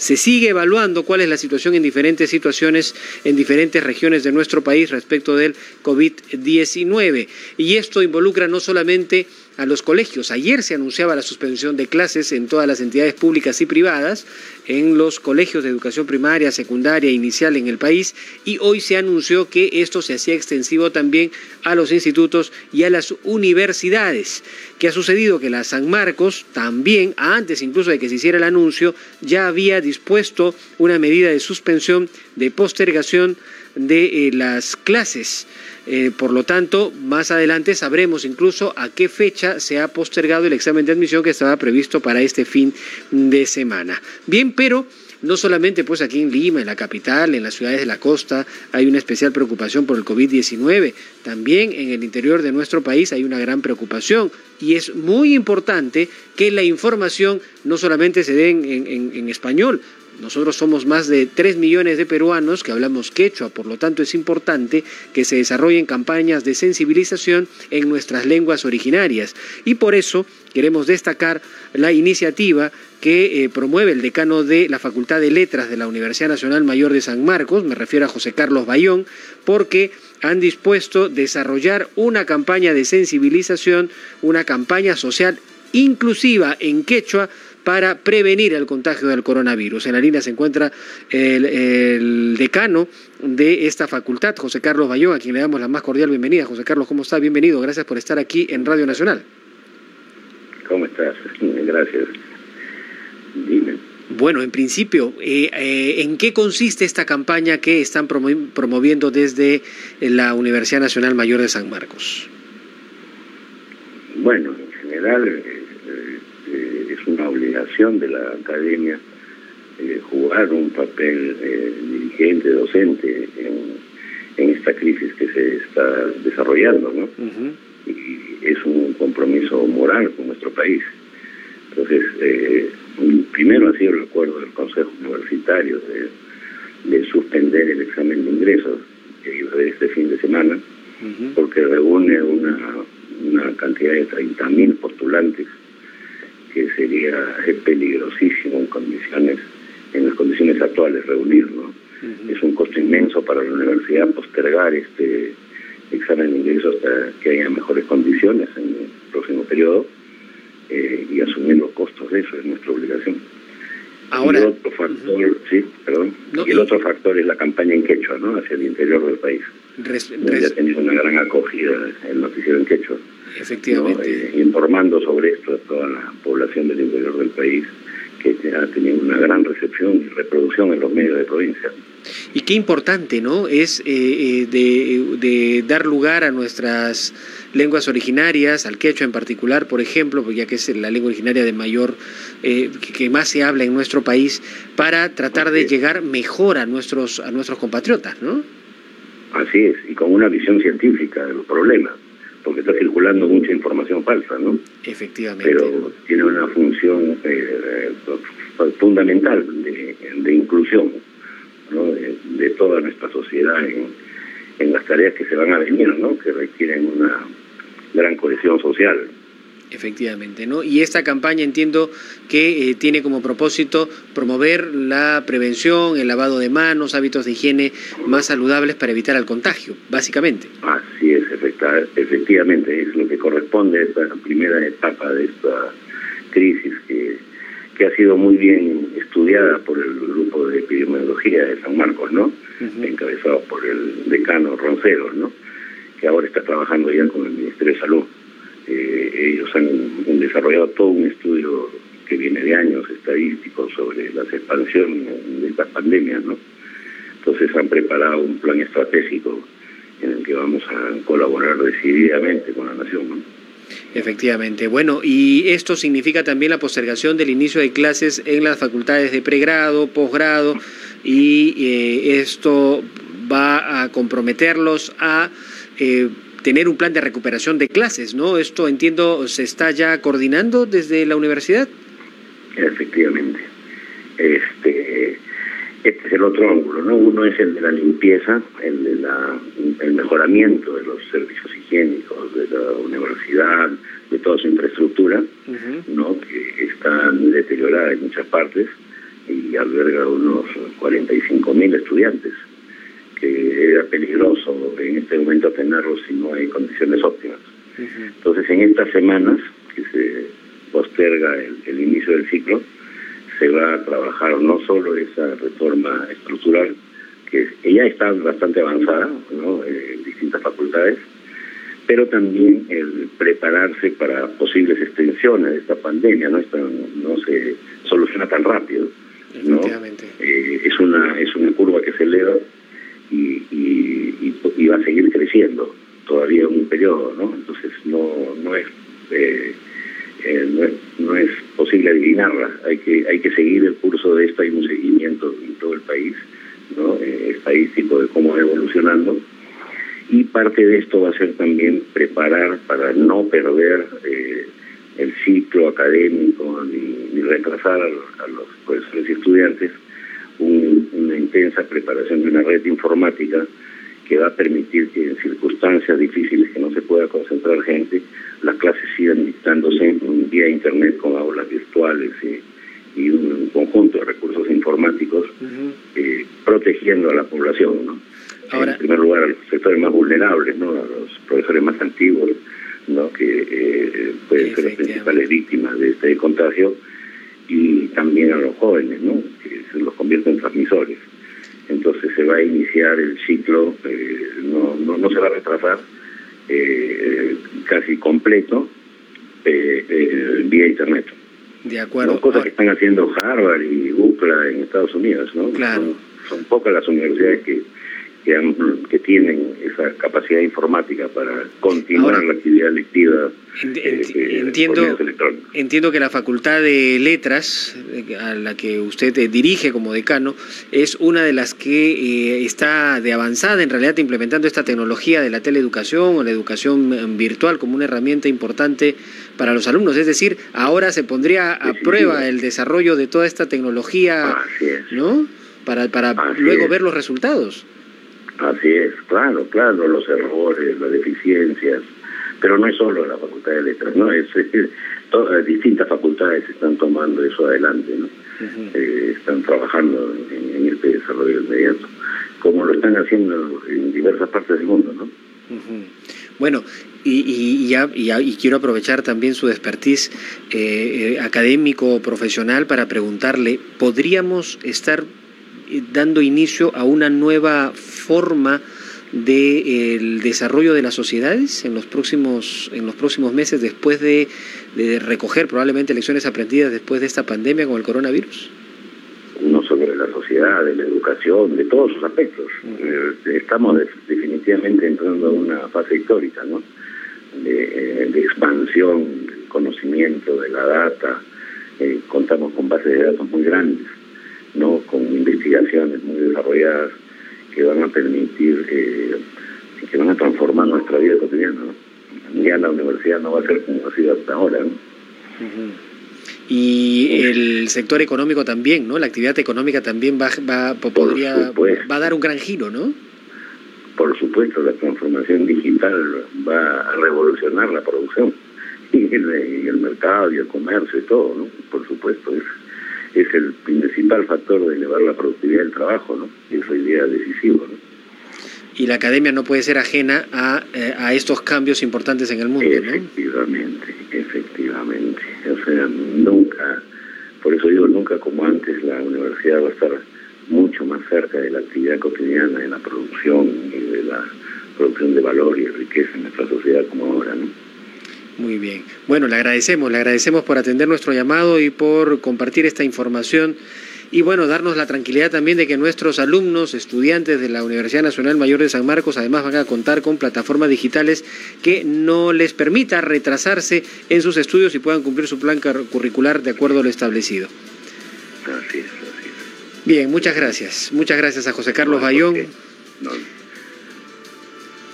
se sigue evaluando cuál es la situación en diferentes situaciones, en diferentes regiones de nuestro país respecto del COVID-19. Y esto involucra no solamente a los colegios. Ayer se anunciaba la suspensión de clases en todas las entidades públicas y privadas, en los colegios de educación primaria, secundaria, inicial en el país, y hoy se anunció que esto se hacía extensivo también a los institutos y a las universidades. ¿Qué ha sucedido? Que la San Marcos también, antes incluso de que se hiciera el anuncio, ya había dispuesto una medida de suspensión, de postergación de eh, las clases. Eh, por lo tanto, más adelante sabremos incluso a qué fecha se ha postergado el examen de admisión que estaba previsto para este fin de semana. Bien, pero no solamente pues aquí en Lima, en la capital, en las ciudades de la costa, hay una especial preocupación por el COVID-19, también en el interior de nuestro país hay una gran preocupación y es muy importante que la información no solamente se dé en español, nosotros somos más de 3 millones de peruanos que hablamos quechua, por lo tanto es importante que se desarrollen campañas de sensibilización en nuestras lenguas originarias. Y por eso queremos destacar la iniciativa que eh, promueve el decano de la Facultad de Letras de la Universidad Nacional Mayor de San Marcos, me refiero a José Carlos Bayón, porque han dispuesto desarrollar una campaña de sensibilización, una campaña social inclusiva en quechua para prevenir el contagio del coronavirus. En la línea se encuentra el, decano de esta facultad, José Carlos Bayón, a quien le damos la más cordial bienvenida. José Carlos, ¿cómo está? Bienvenido. Gracias por estar aquí en Radio Nacional. ¿Cómo estás? Gracias. Dime. Bueno, en principio, eh, eh, ¿en qué consiste esta campaña que están promoviendo desde la Universidad Nacional Mayor de San Marcos? Bueno, en general una obligación de la academia eh, jugar un papel eh, dirigente, docente en, esta crisis que se está desarrollando, ¿no? Y es un compromiso moral con nuestro país. Entonces, eh, primero ha sido el acuerdo del Consejo Universitario de, suspender el examen de ingresos que iba a haber este fin de semana, porque reúne una, una cantidad de 30.000 postulantes que sería peligrosísimo en condiciones, en las condiciones actuales reunir, Es un costo inmenso para la universidad postergar este examen de ingreso hasta que haya mejores condiciones en el próximo periodo eh, y asumir los costos de eso es nuestra obligación. Ahora, y otro factor, sí, perdón. y el otro factor es la campaña en quechua, ¿no? Hacia el interior del país. ha tenido una gran acogida el noticiero en quechua. Efectivamente. Eh, informando sobre esto a toda la población del interior del país que ha tenido una gran recepción y reproducción en los medios de provincia. Y qué importante, ¿no? Es eh, eh, de, dar lugar a nuestras lenguas originarias, al quechua en particular, por ejemplo, ya que es la lengua originaria de mayor, que más se habla en nuestro país, para tratar de llegar mejor a nuestros, a nuestros compatriotas, ¿no? Así es, y con una visión científica de los problemas porque está circulando mucha información falsa, ¿no? Efectivamente. Pero tiene una función eh, fundamental de, inclusión. De, toda nuestra sociedad en, en las tareas que se van a venir, ¿no? Que requieren una gran cohesión social. Efectivamente, ¿no? Y esta campaña entiendo que eh, tiene como propósito promover la prevención, el lavado de manos, hábitos de higiene más saludables para evitar el contagio, básicamente. Así es, efectivamente, es lo que corresponde a esta primera etapa de esta crisis que, que ha sido muy bien estudiada por el grupo de epidemiología de San Marcos, ¿no? Encabezado por el decano Roncero, ¿no? Que ahora está trabajando ya con el Ministerio de Salud. Eh, ellos han, desarrollado todo un estudio que viene de años estadísticos sobre las expansiones de estas pandemias, ¿no? Entonces han preparado un plan estratégico en el que vamos a colaborar decididamente con la nación, ¿no? Efectivamente. Bueno, y esto significa también la postergación del inicio de clases en las facultades de pregrado, posgrado, y eh, esto va a comprometerlos a eh, tener un plan de recuperación de clases, ¿no? Esto, entiendo, se está ya coordinando desde la universidad. Efectivamente. Este, este es el otro ángulo, ¿no? Uno es el de la limpieza, el de la, el mejoramiento de los servicios higiénicos de la universidad, de toda su infraestructura, ¿no? Que está deteriorada en muchas partes y alberga unos 45 mil estudiantes, que era peligroso en este momento tenerlos si no hay condiciones óptimas. Entonces, en estas semanas que se posterga el, inicio del ciclo, se va a trabajar no solo esa reforma estructural, que ya está bastante avanzada en distintas facultades, pero también el prepararse para posibles extensiones de esta pandemia, no, no se soluciona tan rápido. ¿no? Eh, es, una, es una curva que se eleva y, y, va a seguir creciendo todavía un periodo, ¿no? Entonces no, no es... Eh, eh, no, es, posible adivinarla, hay que, hay que seguir el curso de esto, hay un seguimiento en todo el país, ¿no? estadístico de cómo va evolucionando y parte de esto va a ser también preparar para no perder eh, el ciclo académico ni, retrasar a, los profesores y estudiantes una intensa preparación de una red informática que va a permitir que en circunstancias difíciles que no se pueda concentrar gente, las clases sigan dictándose vía internet con aulas virtuales y un conjunto de recursos informáticos eh, protegiendo a la población, ¿no? en primer lugar a los sectores más vulnerables, ¿no? a los profesores más antiguos, ¿no? que eh, pueden ser las principales víctimas de este contagio, y también a los jóvenes, ¿no? que se los convierte en transmisores. Entonces se va a iniciar el ciclo, eh, no, no, no, se va a retrasar, eh, casi completo, vía Internet. De acuerdo. Son cosas que están haciendo Harvard y UCLA en Estados Unidos, ¿no? Claro. son pocas las universidades que que, tienen esa capacidad informática para continuar la actividad lectiva. Eh, entiendo, entiendo que la Facultad de Letras, eh, a la que usted eh, dirige como decano, es una de las que está de avanzada en realidad implementando esta tecnología de la teleeducación o la educación virtual como una herramienta importante para los alumnos. Es decir, ahora se pondría a prueba el desarrollo de toda esta tecnología, ¿no? Para, para luego ver los resultados. Así es, claro, claro, los errores, las deficiencias, pero no es solo la Facultad de Letras, no es, todas distintas facultades están tomando eso adelante, ¿no? Eh, están trabajando en, este desarrollo inmediato, como lo están haciendo en diversas partes del mundo, ¿no? Bueno, y, y, ya, y, quiero aprovechar también su expertise eh, eh, académico profesional para preguntarle, ¿podríamos estar dando inicio a una nueva forma del desarrollo de las sociedades en los próximos en los próximos meses después de, recoger probablemente lecciones aprendidas después de esta pandemia con el coronavirus no solo de la sociedad de la educación de todos sus aspectos. Eh, estamos definitivamente entrando a una fase histórica no de, de expansión conocimiento de la data. Eh, contamos con bases de datos muy grandes no con investigaciones muy desarrolladas que van a permitir, eh, que van a transformar nuestra vida cotidiana. Ya la universidad no va a ser como ha sido hasta ahora. Y el sector económico también, ¿no? La actividad económica también va, va, podría, va a dar un gran giro, ¿no? Por supuesto, la transformación digital va a revolucionar la producción y el, y el mercado y el comercio y todo, ¿no? Por supuesto, es es el principal factor de elevar la productividad del trabajo, ¿no? Eso hoy día decisivo, ¿no? Y la academia no puede ser ajena a, eh, a estos cambios importantes en el mundo, Efectivamente, efectivamente. O sea, nunca, por eso digo nunca como antes, la universidad va a estar mucho más cerca de la actividad cotidiana, de la producción y de la producción de valor y riqueza en nuestra sociedad como ahora, ¿no? Muy bien. Bueno, le agradecemos, le agradecemos por atender nuestro llamado y por compartir esta información y bueno, darnos la tranquilidad también de que nuestros alumnos, estudiantes de la Universidad Nacional Mayor de San Marcos, además van a contar con plataformas digitales que no les permita retrasarse en sus estudios y puedan cumplir su plan curricular de acuerdo a lo establecido. Así es, Bien, muchas gracias. Muchas gracias a José Carlos Bayón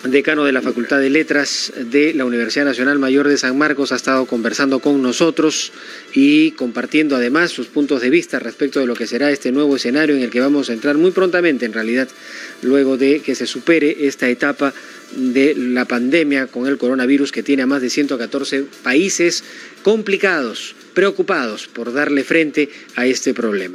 decano de la Facultad de Letras de la Universidad Nacional Mayor de San Marcos, ha estado conversando con nosotros y compartiendo además sus puntos de vista respecto de lo que será este nuevo escenario en el que vamos a entrar muy prontamente, en realidad, luego de que se supere esta etapa de la pandemia con el coronavirus que tiene a más de 114 países complicados, preocupados por darle frente a este problema.